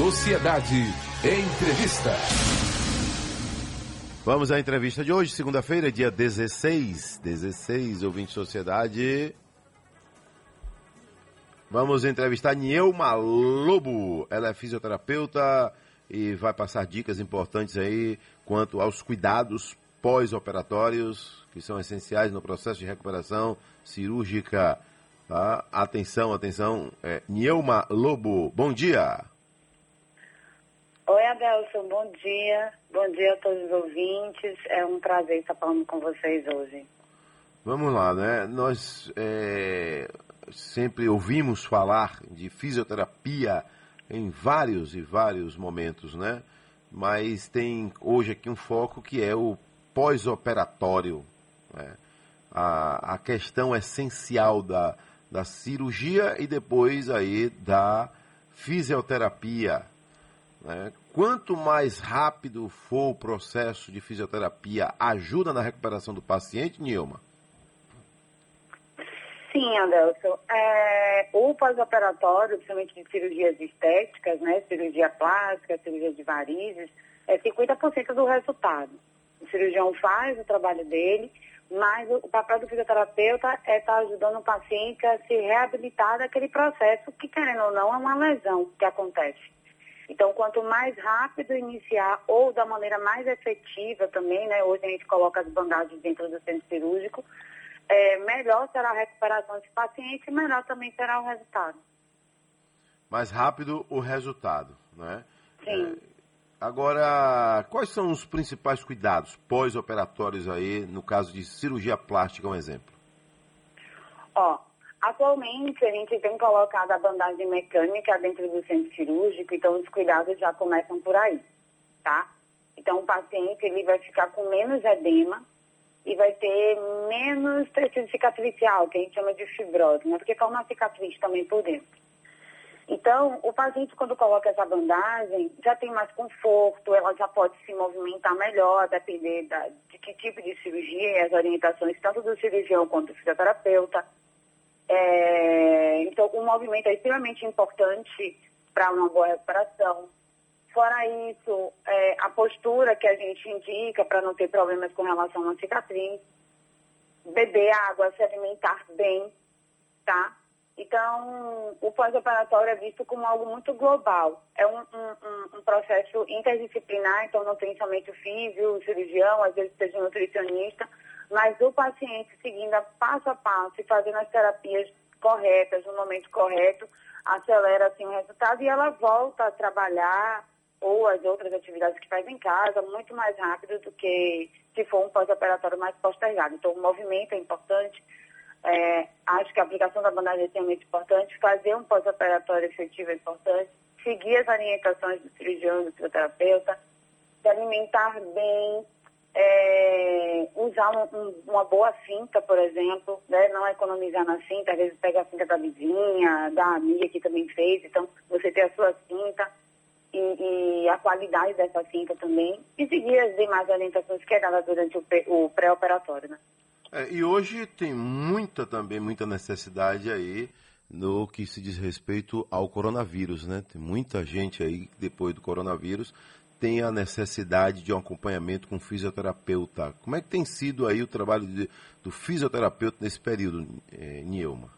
Sociedade. Entrevista. Vamos à entrevista de hoje, segunda-feira, dia 16. 16, ouvinte Sociedade. Vamos entrevistar Nielma Lobo. Ela é fisioterapeuta e vai passar dicas importantes aí quanto aos cuidados pós-operatórios que são essenciais no processo de recuperação cirúrgica. Tá? Atenção, atenção. É, Nielma Lobo, bom dia. Oi, Adelson, bom dia. Bom dia a todos os ouvintes. É um prazer estar falando com vocês hoje. Vamos lá, né? Nós é, sempre ouvimos falar de fisioterapia em vários e vários momentos, né? Mas tem hoje aqui um foco que é o pós-operatório. Né? A, a questão essencial da, da cirurgia e depois aí da fisioterapia. Né? Quanto mais rápido for o processo de fisioterapia, ajuda na recuperação do paciente, Nilma? Sim, Adelson. É, o pós-operatório, principalmente de cirurgias estéticas, né, cirurgia plástica, cirurgia de varizes, é 50% do resultado. O cirurgião faz o trabalho dele, mas o, papel do fisioterapeuta é estar tá ajudando o paciente a se reabilitar daquele processo que, querendo ou não, é uma lesão que acontece. Então, quanto mais rápido iniciar ou da maneira mais efetiva também, né, hoje a gente coloca as bandagens dentro do centro cirúrgico, é, melhor será a recuperação desse paciente e melhor também será o resultado. Mais rápido o resultado, né? Sim. É, agora, quais são os principais cuidados pós-operatórios aí, no caso de cirurgia plástica, um exemplo? Ó, atualmente a gente tem colocado a bandagem mecânica dentro do centro cirúrgico, então os cuidados já começam por aí, tá? Então o paciente ele vai ficar com menos edema, e vai ter menos tecido cicatricial, que a gente chama de fibrose, né? Porque forma cicatriz também por dentro. Então, o paciente, quando coloca essa bandagem, já tem mais conforto, ela já pode se movimentar melhor, depender da, de que tipo de cirurgia e as orientações, tanto do cirurgião quanto do fisioterapeuta. É, então, o movimento é extremamente importante para uma boa recuperação. Fora isso, é, a postura que a gente indica para não ter problemas com relação à cicatriz, beber água, se alimentar bem, tá? Então, o pós-operatório é visto como algo muito global. É um, um, um, processo interdisciplinar, então não tem somente o físico, o cirurgião, às vezes seja um nutricionista, mas o paciente seguindo a passo a passo e fazendo as terapias corretas, no momento correto, acelera assim o resultado e ela volta a trabalhar ou as outras atividades que faz em casa muito mais rápido do que se for um pós-operatório mais postergado. Então, o movimento é importante. É, acho que a aplicação da bandagem é extremamente importante. Fazer um pós-operatório efetivo é importante. Seguir as orientações do cirurgião, do fisioterapeuta. Se alimentar bem. É, usar um, um, uma boa cinta, por exemplo. Né? Não economizar na cinta. Às vezes pega a cinta da vizinha, da amiga que também fez. Então, você ter a sua cinta e, e, a qualidade dessa cinta também, e seguir as demais orientações que é dada durante o, o pré-operatório, né? É, e hoje tem muita também, muita necessidade aí no que se diz respeito ao coronavírus, né? Tem muita gente aí, depois do coronavírus, tem a necessidade de um acompanhamento com fisioterapeuta. Como é que tem sido aí o trabalho de, do fisioterapeuta nesse período, é, Nielma?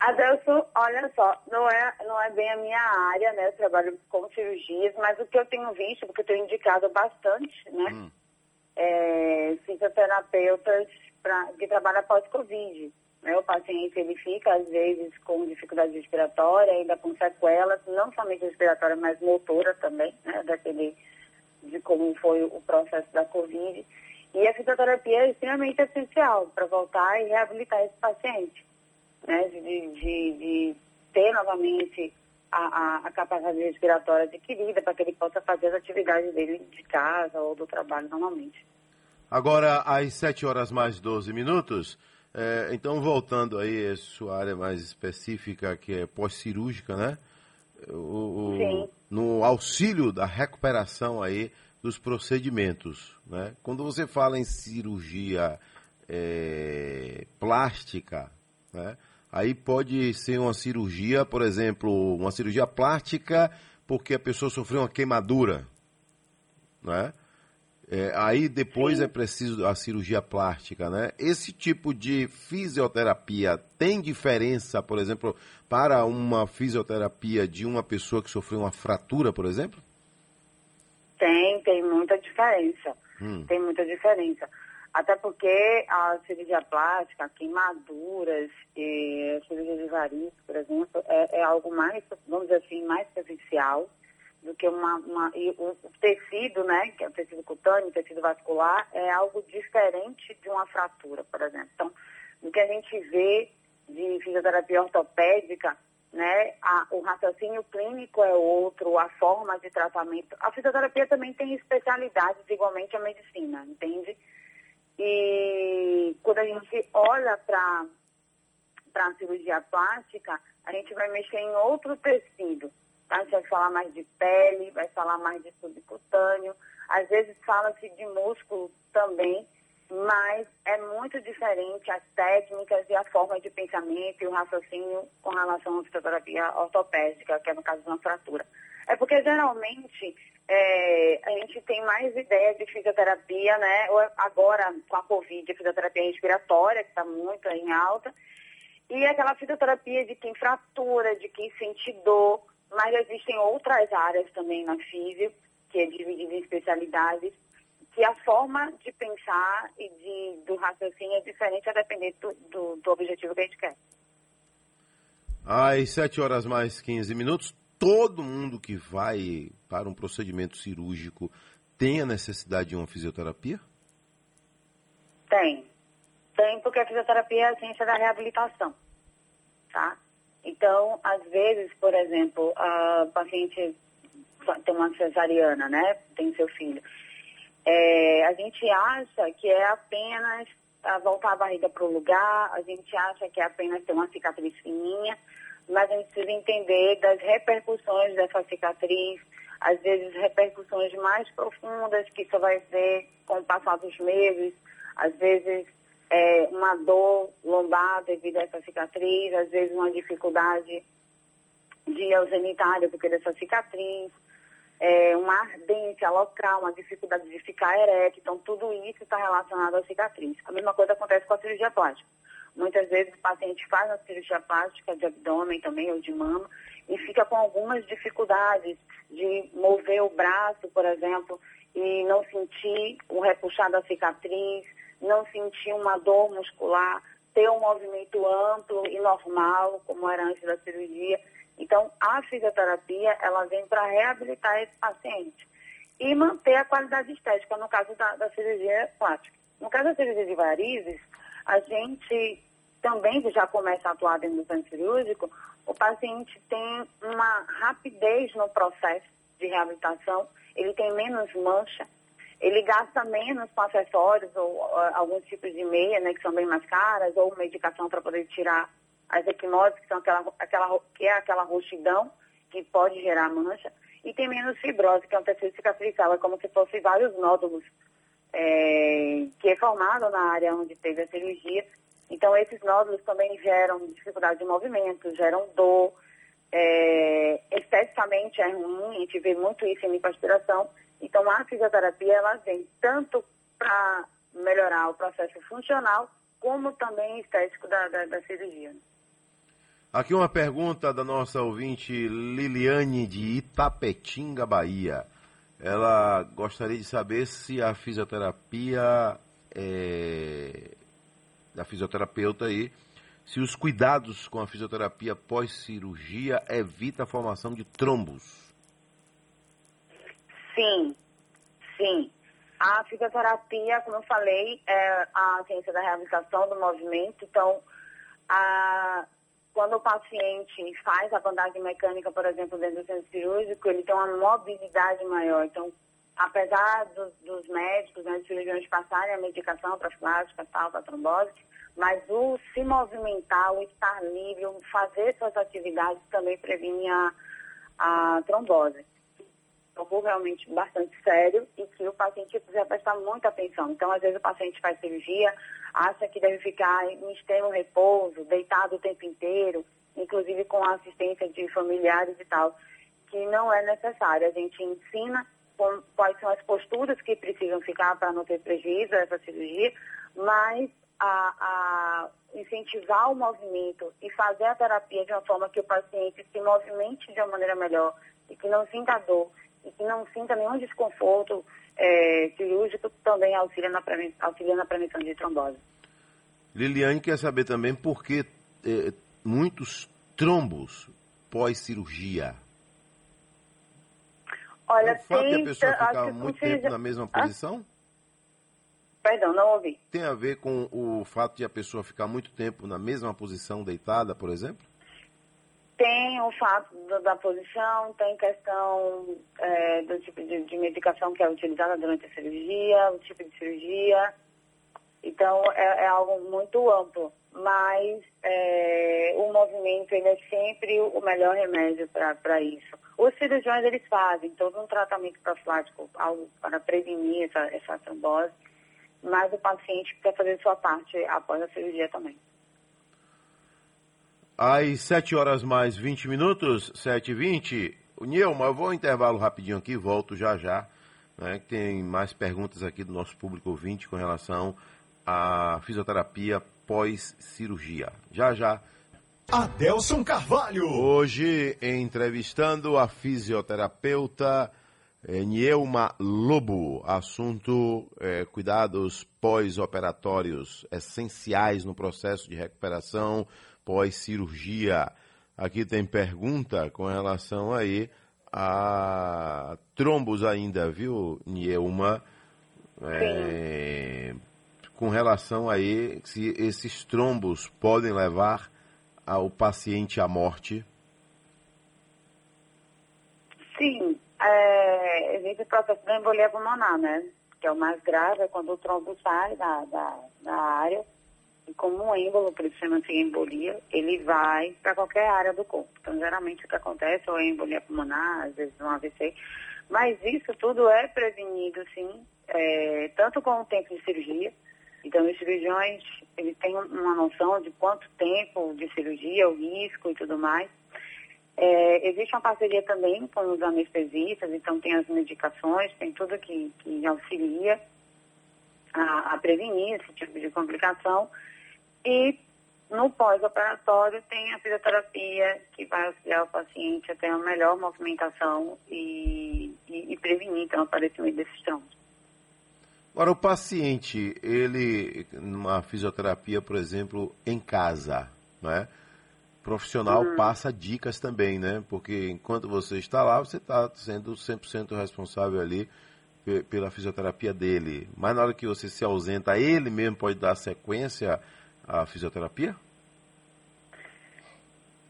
Adelson, olha só, não é, não é bem a minha área, né? Eu trabalho com cirurgias, mas o que eu tenho visto, porque eu tenho indicado bastante, né? Hum. É, fisioterapeutas pra, que trabalham pós-Covid. Né? O paciente, ele fica, às vezes, com dificuldade respiratória, ainda com sequelas, não somente respiratória, mas motora também, né? Daquele, de como foi o processo da Covid. E a fisioterapia é extremamente essencial para voltar e reabilitar esse paciente né, de, de, de ter novamente a, a, a, capacidade respiratória adquirida para que ele possa fazer as atividades dele de casa ou do trabalho normalmente. Agora, às 7 horas mais 12 minutos, é, então voltando aí a sua área mais específica, que é pós-cirúrgica, né? O, o, no auxílio da recuperação aí dos procedimentos, né? Quando você fala em cirurgia é, plástica, né? Aí pode ser uma cirurgia, por exemplo, uma cirurgia plástica porque a pessoa sofreu uma queimadura, né? É, aí depois Sim. é preciso a cirurgia plástica, né? Esse tipo de fisioterapia tem diferença, por exemplo, para uma fisioterapia de uma pessoa que sofreu uma fratura, por exemplo? Tem, tem muita diferença. Hum. Tem muita diferença. Até porque a cirurgia plástica, queimaduras, e cirurgia de varizes, por exemplo, é, é algo mais, vamos dizer assim, mais superficial do que uma, uma o, tecido, né, que é o tecido cutâneo, o tecido vascular, é algo diferente de uma fratura, por exemplo. Então, o que a gente vê de fisioterapia ortopédica, né, a, o raciocínio clínico é outro, a forma de tratamento. A fisioterapia também tem especialidades igualmente a medicina, entende? E quando a gente olha para a cirurgia plástica, a gente vai mexer em outro tecido a gente vai falar mais de pele, vai falar mais de subcutâneo. Às vezes fala-se de músculo também, mas é muito diferente as técnicas e a forma de pensamento e o raciocínio com relação à fisioterapia ortopédica, que é no caso de uma fratura. É porque geralmente é, a gente tem mais ideia de fisioterapia, né? Agora com a Covid, a fisioterapia respiratória, que está muito em alta, e aquela fisioterapia de quem fratura, de quem sente dor, mas existem outras áreas também na física, que é dividida em especialidades, que a forma de pensar e de, do raciocínio é diferente a depender do, do, do objetivo que a gente quer. Às 7 horas mais 15 minutos, todo mundo que vai para um procedimento cirúrgico tem a necessidade de uma fisioterapia? Tem. Tem, porque a fisioterapia é a ciência da reabilitação. Tá? Então, às vezes, por exemplo, a paciente tem uma cesariana, né? Tem seu filho. É, a gente acha que é apenas voltar a barriga para o lugar, a gente acha que é apenas ter uma cicatriz fininha, mas a gente precisa entender das repercussões dessa cicatriz, às vezes repercussões mais profundas que só vai ver com o passar dos meses, às vezes é, uma dor lombar devido a essa cicatriz, às vezes uma dificuldade de ir ao genitário porque dessa cicatriz, é, uma ardência local, uma dificuldade de ficar ereto. Então, tudo isso está relacionado à cicatriz. A mesma coisa acontece com a cirurgia plástica. Muitas vezes o paciente faz a cirurgia plástica de abdômen também ou de mama e fica com algumas dificuldades de mover o braço, por exemplo, e não sentir o repuxar da cicatriz, não sentir uma dor muscular, ter um movimento amplo e normal, como era antes da cirurgia. Então, a fisioterapia, ela vem para reabilitar esse paciente e manter a qualidade estética, no caso da, da cirurgia plástica. No caso da cirurgia de varizes, a gente também já começa a atuar dentro do centro cirúrgico, o paciente tem uma rapidez no processo de reabilitação, ele tem menos mancha, ele gasta menos com acessórios ou alguns tipos de meia, né, que são bem mais caras, ou medicação para poder tirar as equimoses, que, são aquela, aquela, que é aquela roxidão que pode gerar mancha, e tem menos fibrose, que é um tecido cicatricial, é como se fosse vários nódulos é, que é formado na área onde teve a cirurgia. Então, esses nódulos também geram dificuldade de movimento, geram dor, é, esteticamente é ruim, a gente vê muito isso em lipoaspiração, então, a fisioterapia, ela vem tanto para melhorar o processo funcional, como também estético da, da, da cirurgia. Aqui uma pergunta da nossa ouvinte Liliane de Itapetinga, Bahia. Ela gostaria de saber se a fisioterapia é, da fisioterapeuta aí, se os cuidados com a fisioterapia pós-cirurgia evita a formação de trombos. Sim, sim. A fisioterapia, como eu falei, é a ciência da reabilitação do movimento. Então, a, quando o paciente faz a bandagem mecânica, por exemplo, dentro do centro cirúrgico, ele tem uma mobilidade maior. Então, apesar dos, dos médicos, né, dos cirurgiões passarem a medicação para plástica, tal, para trombose, mas o se movimentar, o estar livre, o fazer suas atividades também previne a, a trombose algo realmente bastante sério e que o paciente precisa prestar muita atenção. Então, às vezes o paciente faz cirurgia, acha que deve ficar em extremo repouso, deitado o tempo inteiro, inclusive com a assistência de familiares e tal. que não é necessário. A gente ensina quais são as posturas que precisam ficar para não ter prejuízo a essa cirurgia, mas a, a incentivar o movimento e fazer a terapia de uma forma que o paciente se movimente de uma maneira melhor e que não sinta dor e que não sinta nenhum desconforto é, cirúrgico também auxilia na, auxilia na prevenção de trombose. Liliane quer saber também por que é, muitos trombos pós-cirurgia. Olha, o fato tem, de a pessoa ficar muito tempo na mesma posição? Perdão, não ouvi. Tem a ver com o fato de a pessoa ficar muito tempo na mesma posição deitada, por exemplo? Tem o fato da, posição, tem questão é, do tipo de, de, medicação que é utilizada durante a cirurgia, o tipo de cirurgia. Então, é, é algo muito amplo. Mas é, o movimento ele é sempre o melhor remédio para isso. Os cirurgiões, eles fazem todo um tratamento profilático algo para prevenir essa, essa trombose mas o paciente quer fazer sua parte após a cirurgia também. Às 7 horas mais 20 minutos, 7 e 20 Nilma, eu vou intervalo rapidinho aqui, volto já já. Né, tem mais perguntas aqui do nosso público ouvinte com relação à fisioterapia pós-cirurgia. Já já. Adelson Carvalho. Hoje, entrevistando a fisioterapeuta é, Nielma Lobo, assunto é, cuidados pós-operatórios essenciais no processo de recuperação pós-cirurgia. Aqui tem pergunta com relação aí a trombos ainda, viu, Nielma? É, com relação aí se esses trombos podem levar ao paciente à morte. Sim, é, existe o processo da embolia pulmonar, né? Que é o mais grave, é quando o trombo sai da, da, da área e como um êmbolo, por isso chama-se embolia, ele vai para qualquer área do corpo. Então, geralmente o que acontece é embolia pulmonar, às vezes um AVC, mas isso tudo é prevenido, sim, é, tanto com o tempo de cirurgia. Então, os cirurgiões, eles têm uma noção de quanto tempo de cirurgia, o risco e tudo mais. É, existe uma parceria também com os anestesistas, então tem as medicações, tem tudo que, que auxilia a, a prevenir esse tipo de complicação. E no pós-operatório tem a fisioterapia que vai auxiliar o paciente a ter uma melhor movimentação e, e, e prevenir então, o aparecimento desses trombos. Agora, o paciente, ele, numa fisioterapia, por exemplo, em casa, não é? profissional uhum. passa dicas também, né? Porque enquanto você está lá, você está sendo 100% responsável ali pela fisioterapia dele. Mas na hora que você se ausenta, ele mesmo pode dar sequência à fisioterapia?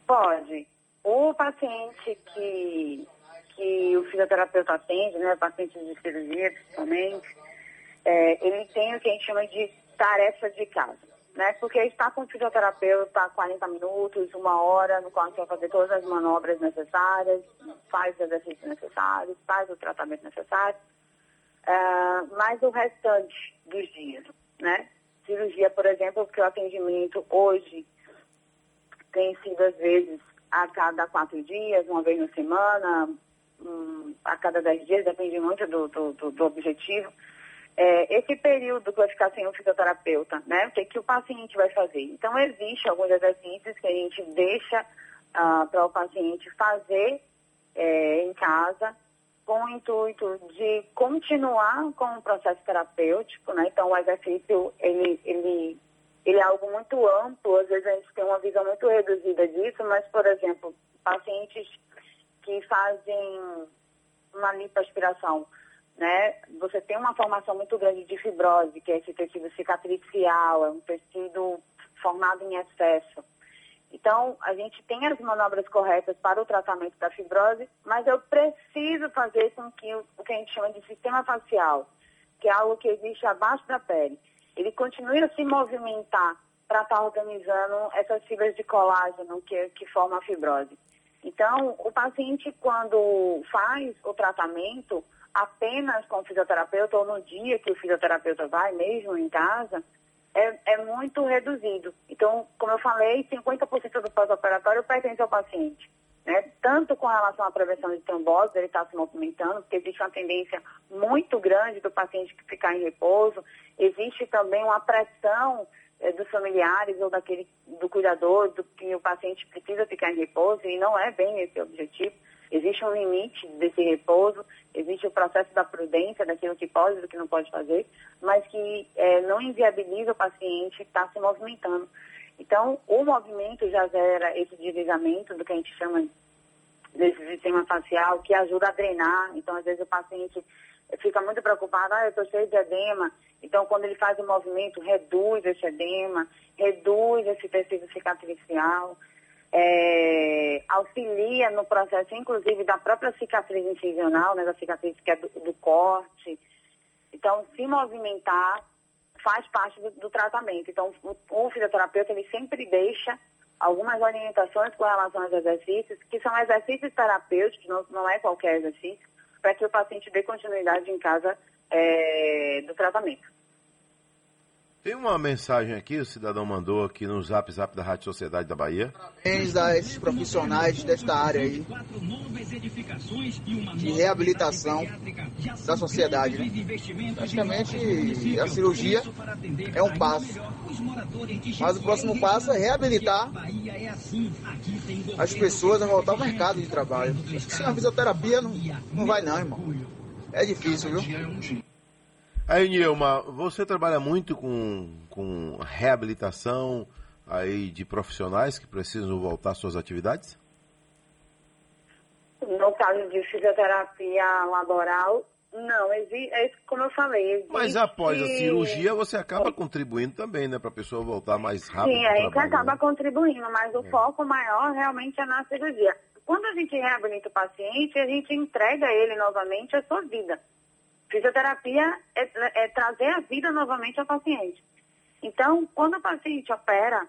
Pode. O paciente que, que o fisioterapeuta atende, né, paciente de cirurgia principalmente, é, ele tem o que a gente chama de tarefa de casa né? Porque está com o fisioterapeuta 40 minutos, uma hora, no qual a vai fazer todas as manobras necessárias, faz os exercícios necessários, faz o tratamento necessário. Uh, mas o restante dos dias, né? Cirurgia, por exemplo, porque o atendimento hoje tem sido, às vezes, a cada quatro dias, uma vez na semana, um, a cada dez dias, depende muito do, do, do, do objetivo é, esse período que vai ficar sem o fisioterapeuta, né? O que, que o paciente vai fazer? Então, existe alguns exercícios que a gente deixa ah, para o paciente fazer é, em casa com o intuito de continuar com o processo terapêutico, né? Então, o exercício, ele, ele, ele é algo muito amplo, às vezes a gente tem uma visão muito reduzida disso, mas, por exemplo, pacientes que fazem uma lipoaspiração, né, você tem uma formação muito grande de fibrose, que é esse tecido cicatricial, é um tecido formado em excesso. Então, a gente tem as manobras corretas para o tratamento da fibrose, mas eu preciso fazer com que o, o que a gente chama de sistema facial, que é algo que existe abaixo da pele, ele continue a se movimentar para estar tá organizando essas fibras de colágeno que, que formam a fibrose. Então, o paciente, quando faz o tratamento, apenas com o fisioterapeuta ou no dia que o fisioterapeuta vai, mesmo em casa, é, é muito reduzido. Então, como eu falei, 50% do pós-operatório pertence ao paciente. né? tanto com relação à prevenção de trombose, ele está se movimentando, porque existe uma tendência muito grande do paciente ficar em repouso, existe também uma pressão eh, dos familiares ou daquele do cuidador, do que o paciente precisa ficar em repouso, e não é bem esse o objetivo. Existe um limite desse repouso, existe o processo da prudência, daquilo que pode e do que não pode fazer, mas que eh, não inviabiliza o paciente estar se movimentando. Então, o movimento já gera esse deslizamento do que a gente chama desse sistema facial, que ajuda a drenar. Então, às vezes, o paciente fica muito preocupado, ah, eu estou cheio de edema. Então, quando ele faz o movimento, reduz esse edema, reduz esse tecido cicatricial, é, auxilia no processo, inclusive, da própria cicatriz incisional, né, da cicatriz que é do, do corte. Então, se movimentar faz parte do, do tratamento. Então, o, o, fisioterapeuta ele sempre deixa algumas orientações com relação aos exercícios, que são exercícios terapêuticos, não, não é qualquer exercício, para que o paciente dê continuidade em casa é, do tratamento. Tem uma mensagem aqui, o cidadão mandou aqui no Zap Zap da Rádio Sociedade da Bahia. Parabéns a esses profissionais desta área aí de reabilitação da sociedade. Né? Praticamente a cirurgia é um passo, mas o próximo passo é reabilitar as pessoas a voltar ao mercado de trabalho. Sem a fisioterapia não, não vai não, irmão. É difícil, viu? Aí, Nilma, você trabalha muito com, com reabilitação aí de profissionais que precisam voltar às suas atividades? No caso de fisioterapia laboral, não, existe, é como eu falei. Existe... Mas após a cirurgia você acaba contribuindo também, né, para a pessoa voltar mais rápido. Sim, a gente acaba né? contribuindo, mas o é. foco maior realmente é na cirurgia. Quando a gente reabilita o paciente, a gente entrega ele novamente a sua vida. Fisioterapia é, é, trazer a vida novamente ao paciente. Então, quando o paciente opera,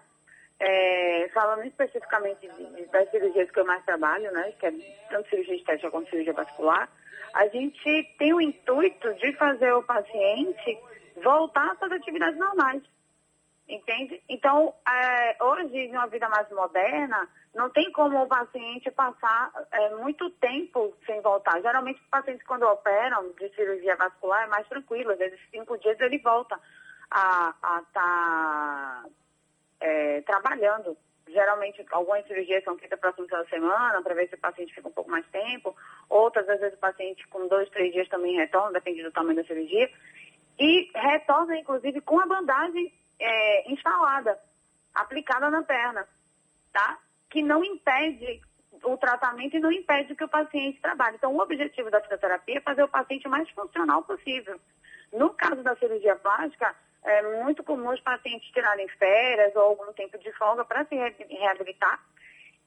é, falando especificamente de, das cirurgias que eu mais trabalho, né, que é tanto cirurgia estética quanto cirurgia vascular, a gente tem o intuito de fazer o paciente voltar às suas atividades normais. Entende? Então, é, hoje, uma vida mais moderna, não tem como o paciente passar é, muito tempo sem voltar. Geralmente, os pacientes, quando operam de cirurgia vascular, é mais tranquilo. Às vezes, cinco dias ele volta a estar tá, é, trabalhando. Geralmente, algumas cirurgias são feitas para a semana, para ver se o paciente fica um pouco mais tempo. Outras, às vezes, o paciente com dois, três dias também retorna, depende do tamanho da cirurgia. E retorna, inclusive, com a bandagem é, instalada, aplicada na perna, tá? Que não impede o tratamento e não impede que o paciente trabalhe. Então, o objetivo da fisioterapia é fazer o paciente mais funcional possível. No caso da cirurgia plástica, é muito comum os pacientes tirarem férias ou algum tempo de folga para se reabilitar.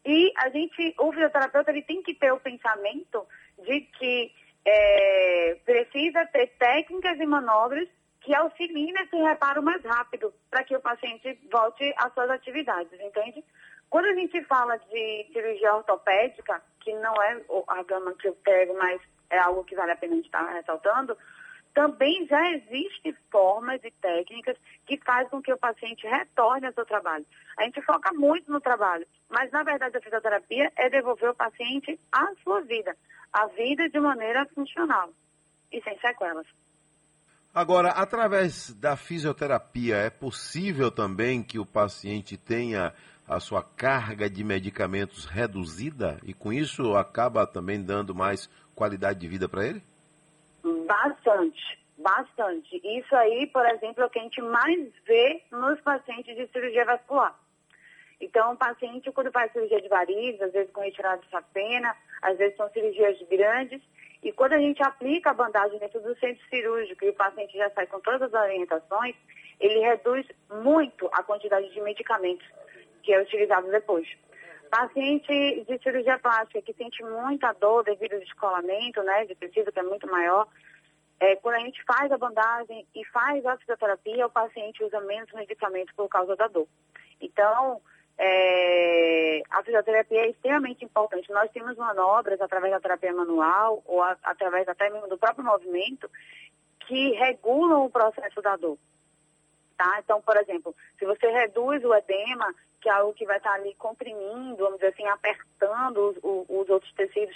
E a gente, o fisioterapeuta, ele tem que ter o pensamento de que é, precisa ter técnicas e manobras que auxilie nesse reparo mais rápido, para que o paciente volte às suas atividades, entende? Quando a gente fala de cirurgia ortopédica, que não é a gama que eu pego, mas é algo que vale a pena a gente estar tá ressaltando, também já existem formas e técnicas que fazem com que o paciente retorne ao seu trabalho. A gente foca muito no trabalho, mas na verdade a fisioterapia é devolver o paciente à sua vida, a vida de maneira funcional e sem sequelas. Agora, através da fisioterapia, é possível também que o paciente tenha a sua carga de medicamentos reduzida e com isso acaba também dando mais qualidade de vida para ele? Bastante, bastante. Isso aí, por exemplo, é o que a gente mais vê nos pacientes de cirurgia vascular. Então, o paciente, quando faz cirurgia de varizes, às vezes com retirada de sapena, às vezes são cirurgias grandes, e quando a gente aplica a bandagem dentro do centro cirúrgico e o paciente já sai com todas as orientações, ele reduz muito a quantidade de medicamentos que é utilizado depois. Paciente de cirurgia plástica que sente muita dor devido ao descolamento, né, de tecido que é muito maior, é, quando a gente faz a bandagem e faz a fisioterapia, o paciente usa menos medicamentos por causa da dor. Então, é, a fisioterapia é extremamente importante. Nós temos manobras através da terapia manual ou a, através até mesmo do próprio movimento que regulam o processo da dor. Tá? Então, por exemplo, se você reduz o edema, que é algo que vai estar ali comprimindo, vamos dizer assim, apertando os, os, os outros tecidos.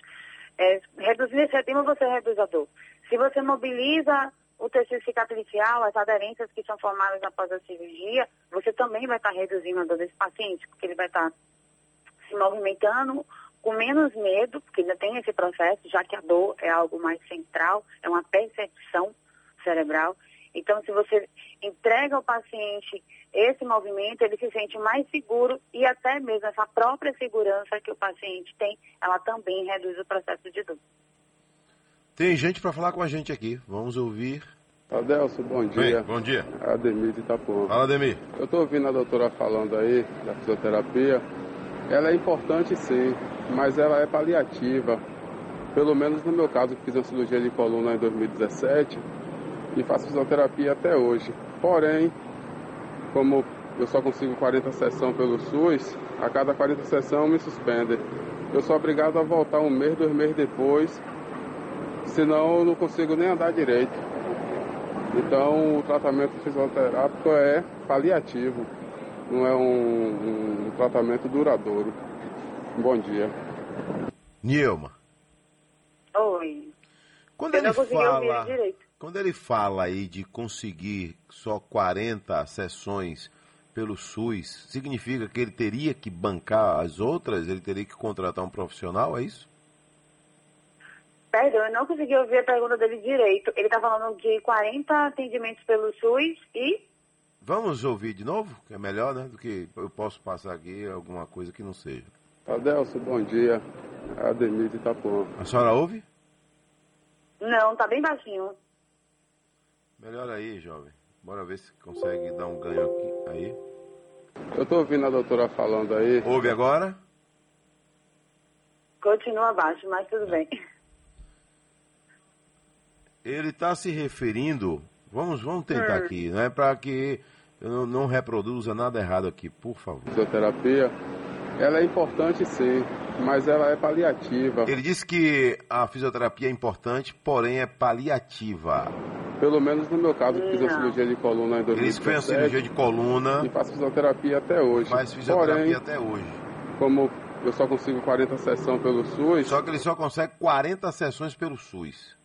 É, reduzir esse edema, você reduz a dor. Se você mobiliza o tecido cicatricial, as aderências que são formadas após a cirurgia, você também vai estar reduzindo a dor desse paciente, porque ele vai estar se movimentando com menos medo, porque ainda tem esse processo, já que a dor é algo mais central, é uma percepção cerebral. Então, se você entrega ao paciente esse movimento, ele se sente mais seguro e até mesmo essa própria segurança que o paciente tem, ela também reduz o processo de dor. Tem gente para falar com a gente aqui. Vamos ouvir. Adelso, bom dia. Bem, bom dia. Ademir de Itapuã. Fala, Ademir. Eu estou ouvindo a doutora falando aí da fisioterapia. Ela é importante sim, mas ela é paliativa. Pelo menos no meu caso, que fiz uma cirurgia de coluna em 2017 e faço fisioterapia até hoje. Porém, como eu só consigo 40 sessões pelo SUS, a cada 40 sessões me suspendem. Eu sou obrigado a voltar um mês, dois meses depois senão eu não consigo nem andar direito. Então o tratamento fisioterápico é paliativo, não é um, um tratamento duradouro. Bom dia. Nilma. Oi. Quando eu ele não consegui ouvir fala, direito. quando ele fala aí de conseguir só 40 sessões pelo SUS, significa que ele teria que bancar as outras? Ele teria que contratar um profissional, é isso? Perdão, eu não consegui ouvir a pergunta dele direito. Ele está falando de 40 atendimentos pelo SUS e Vamos ouvir de novo, que é melhor, né? Do que eu posso passar aqui alguma coisa que não seja. Adelso, bom dia. Ademir de Itapuã. A senhora ouve? não, tá bem baixinho. Melhor aí, jovem. Bora ver se consegue dar um ganho aqui. Aí. Eu estou ouvindo a doutora falando aí. Ouve agora? Continua baixo, mas tudo bem. Ele está se referindo. Vamos, vamos tentar aqui, né? Para que eu não, não reproduza nada errado aqui, por favor. Fisioterapia, ela é importante sim, mas ela é paliativa. Ele disse que a fisioterapia é importante, porém é paliativa. Pelo menos no meu caso, que fiz Não. cirurgia de coluna em Ele disse que foi uma 2017 cirurgia de coluna, e faço fisioterapia até hoje. faz fisioterapia Porém, até hoje. como eu só consigo 40 sessões pelo SUS, Só que ele só consegue 40 sessões pelo SUS.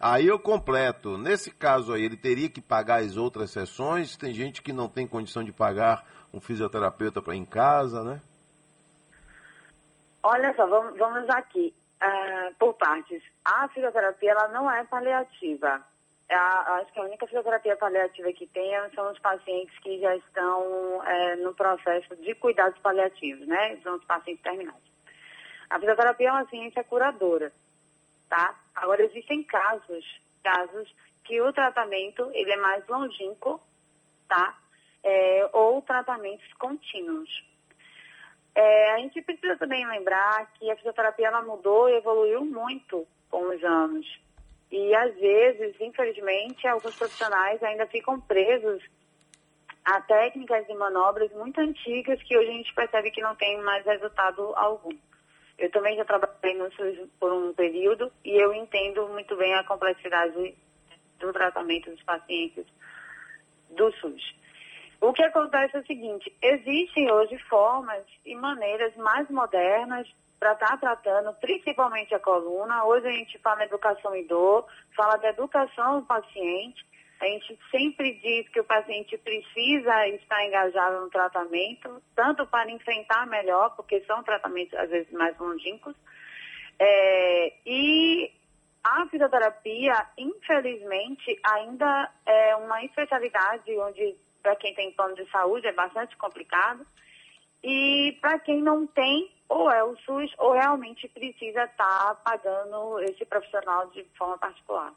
Aí eu completo. Nesse caso aí, ele teria que pagar as outras sessões. Tem gente que não tem condição de pagar um fisioterapeuta para em casa, né? Olha só, vamos, vamos aqui, ah, por partes. A fisioterapia, ela não é paliativa. É a- acho que a única fisioterapia paliativa que tem são os pacientes que já estão eh, no processo de cuidados paliativos, né? São os pacientes terminais. A fisioterapia é uma ciência curadora, tá? Agora, existem casos, casos que o tratamento, ele é mais longínquo, tá? É, ou tratamentos contínuos. É, a gente precisa também lembrar que a fisioterapia ela mudou e evoluiu muito com os anos. E às vezes, infelizmente, alguns profissionais ainda ficam presos a técnicas e manobras muito antigas que hoje a gente percebe que não tem mais resultado algum. Eu também já trabalhei no SUS por um período e eu entendo muito bem a complexidade do tratamento dos pacientes do SUS. O que acontece é o seguinte, existem hoje formas e maneiras mais modernas para estar tratando principalmente a coluna. Hoje a gente fala em educação em dor, fala da educação do paciente. A gente sempre diz que o paciente precisa estar engajado no tratamento, tanto para enfrentar melhor, porque são tratamentos às vezes mais longínquos, é, e a fisioterapia, infelizmente, ainda é uma especialidade onde, para quem tem plano de saúde, é bastante complicado. E para quem não tem, ou é o SUS, ou realmente precisa estar pagando esse profissional de forma particular.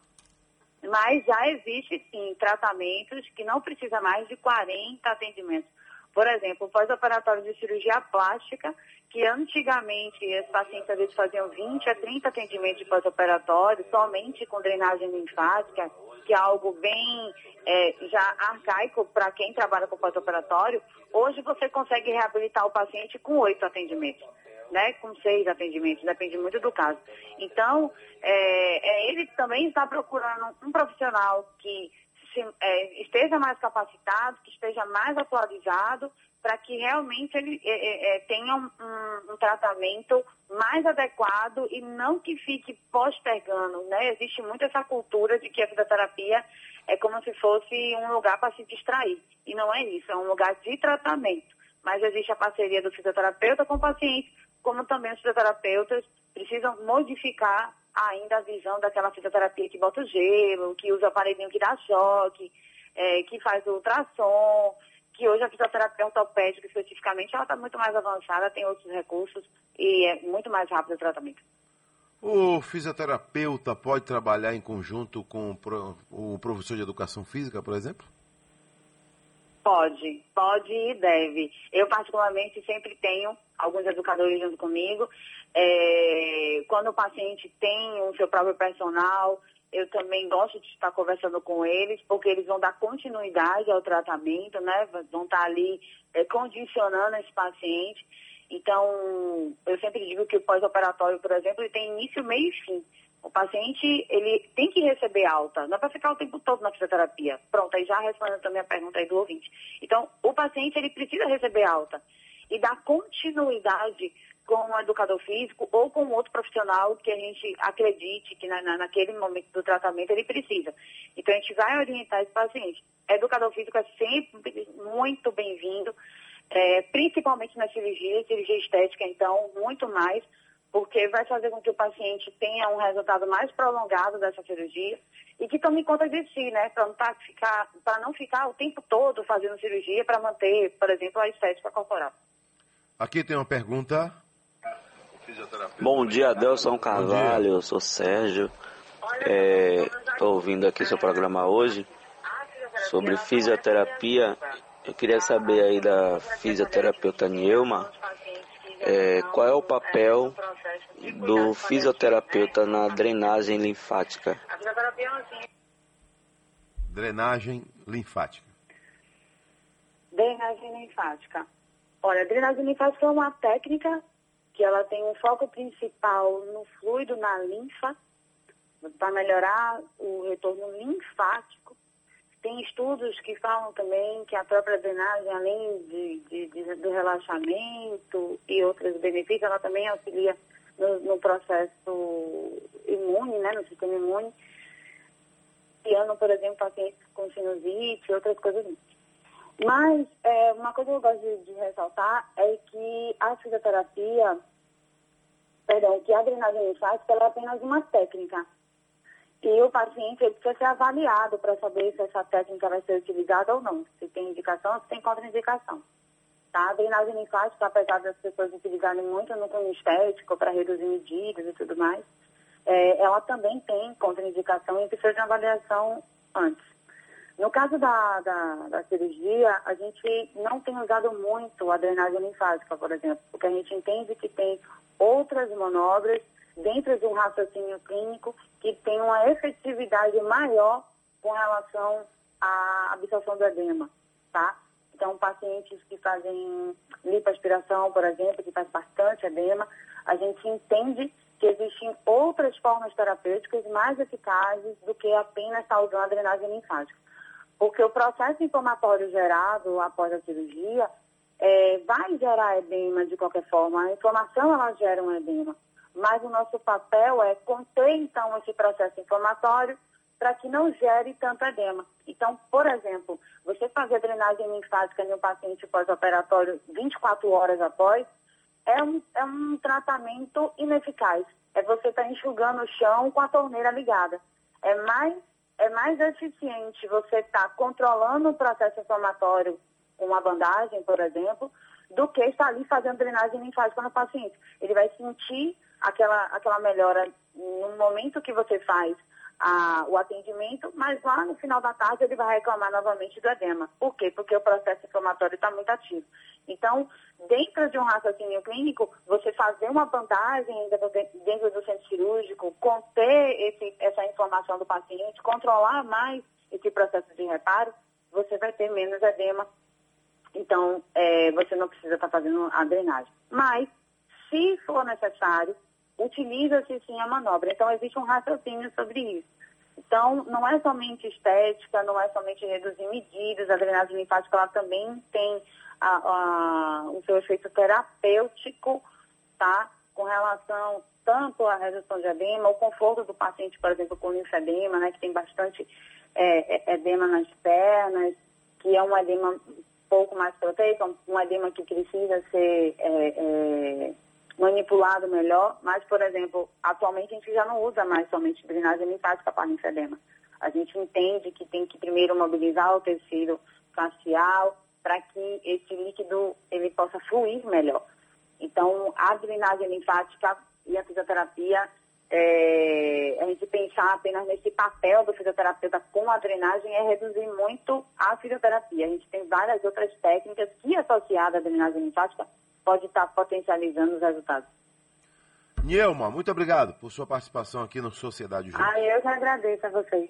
Mas já existe, sim, tratamentos que não precisa mais de 40 atendimentos. Por exemplo, o pós-operatório de cirurgia plástica, que antigamente os pacientes às vezes faziam 20 a 30 atendimentos de pós-operatório, somente com drenagem linfática, que é algo bem é, já arcaico para quem trabalha com pós-operatório. Hoje você consegue reabilitar o paciente com oito atendimentos. Né, com seis atendimentos, depende muito do caso. Então, é, é, ele também está procurando um profissional que se, é, esteja mais capacitado, que esteja mais atualizado para que realmente ele é, é, tenha um, um, um, tratamento mais adequado e não que fique postergando, né? Existe muito essa cultura de que a fisioterapia é como se fosse um lugar para se distrair. E não é isso, é um lugar de tratamento. Mas existe a parceria do fisioterapeuta com o paciente, como também os fisioterapeutas precisam modificar ainda a visão daquela fisioterapia que bota o gelo, que usa o aparelhinho que dá choque, é, que faz o ultrassom, que hoje a fisioterapia ortopédica especificamente ela está muito mais avançada, tem outros recursos e é muito mais rápido o tratamento. O fisioterapeuta pode trabalhar em conjunto com o professor de educação física, por exemplo? Pode, pode e deve. Eu, particularmente, sempre tenho alguns educadores junto comigo. É, quando o paciente tem o seu próprio personal, eu também gosto de estar conversando com eles, porque eles vão dar continuidade ao tratamento, né? Vão estar ali é, condicionando esse paciente. Então, eu sempre digo que o pós-operatório, por exemplo, ele tem início, meio e fim. O paciente, ele tem que receber alta, não é para ficar o tempo todo na fisioterapia. Pronto, aí já respondendo também a pergunta aí do ouvinte. Então, o paciente, ele precisa receber alta e dar continuidade com um educador físico ou com outro profissional que a gente acredite que na, na, naquele momento do tratamento ele precisa. Então, a gente vai orientar esse paciente. Educador físico é sempre muito bem-vindo é, principalmente na cirurgia, cirurgia estética, então, muito mais, porque vai fazer com que o paciente tenha um resultado mais prolongado dessa cirurgia e que tome conta de si, né, para não, tá, ficar, não ficar o tempo todo fazendo cirurgia para manter, por exemplo, a estética corporal. Aqui tem uma pergunta. Bom dia, Adelson Carvalho, dia. eu sou Sérgio. Estou é, ouvindo aqui seu programa hoje sobre fisioterapia eu queria saber aí da fisioterapeuta Nilma, é, qual é o papel do fisioterapeuta na drenagem linfática? Drenagem linfática. Drenagem linfática. Olha, a drenagem linfática é uma técnica que ela tem um foco principal no fluido, na linfa, para melhorar o retorno linfático tem estudos que falam também que a própria drenagem, além de, de, de do relaxamento e outros benefícios, ela também auxilia no, no processo imune, né, no sistema imune, criando, por exemplo, pacientes com sinusite e outras coisas assim. Mas é, uma coisa que eu gosto de, de ressaltar é que a fisioterapia, perdão, que a drenagem linfática é apenas uma técnica e o paciente precisa ser avaliado para saber se essa técnica vai ser utilizada ou não, se tem indicação ou se tem contraindicação. Tá? A drenagem linfática, apesar das pessoas utilizarem muito no cunho estético para reduzir medidas e tudo mais, é, ela também tem contraindicação e precisa de avaliação antes. No caso da, da, da, cirurgia, a gente não tem usado muito a drenagem linfática, por exemplo, porque a gente entende que tem outras manobras dentro de um raciocínio clínico que tem uma efetividade maior com relação à absorção do edema, tá? Então, pacientes que fazem lipoaspiração, por exemplo, que faz bastante edema, a gente entende que existem outras formas terapêuticas mais eficazes do que apenas estar usando a drenagem linfática. Porque o processo inflamatório gerado após a cirurgia é, vai gerar edema de qualquer forma. A inflamação, ela gera um edema mas o nosso papel é conter, então, esse processo inflamatório para que não gere tanto edema. Então, por exemplo, você fazer drenagem linfática em um paciente pós-operatório 24 horas após, é um, é um tratamento ineficaz. É você estar tá enxugando o chão com a torneira ligada. É mais, é mais eficiente você estar tá controlando o processo inflamatório com uma bandagem, por exemplo, do que estar ali fazendo drenagem linfática no paciente. Ele vai sentir aquela, aquela melhora no momento que você faz a, o atendimento, mas lá no final da tarde ele vai reclamar novamente do edema. Por quê? Porque o processo inflamatório está muito ativo. Então, dentro de um raciocínio clínico, você fazer uma bandagem dentro do centro cirúrgico, conter esse, essa inflamação do paciente, controlar mais esse processo de reparo, você vai ter menos edema. Então, é, você não precisa estar tá fazendo a drenagem. Mas, se for necessário, utiliza-se sim a manobra. Então, existe um raciocínio sobre isso. Então, não é somente estética, não é somente reduzir medidas, a drenagem linfática ela também tem a, a, o seu efeito terapêutico, tá? Com relação tanto à redução de edema, o conforto do paciente, por exemplo, com linfedema, né? Que tem bastante é, é, edema nas pernas, que é um edema pouco mais proteico, um edema que precisa ser é, é, manipulado melhor, mas, por exemplo, atualmente a gente já não usa mais somente drenagem linfática para linfedema. A gente entende que tem que primeiro mobilizar o tecido facial para que esse líquido ele possa fluir melhor. Então, a drenagem linfática e a fisioterapia é, a gente pensar apenas nesse papel do fisioterapeuta com a drenagem é reduzir muito a fisioterapia. A gente tem várias outras técnicas que, associadas à drenagem linfática, pode estar potencializando os resultados. Nielma, muito obrigado por sua participação aqui no Sociedade Juntos. Ah, eu que agradeço a vocês.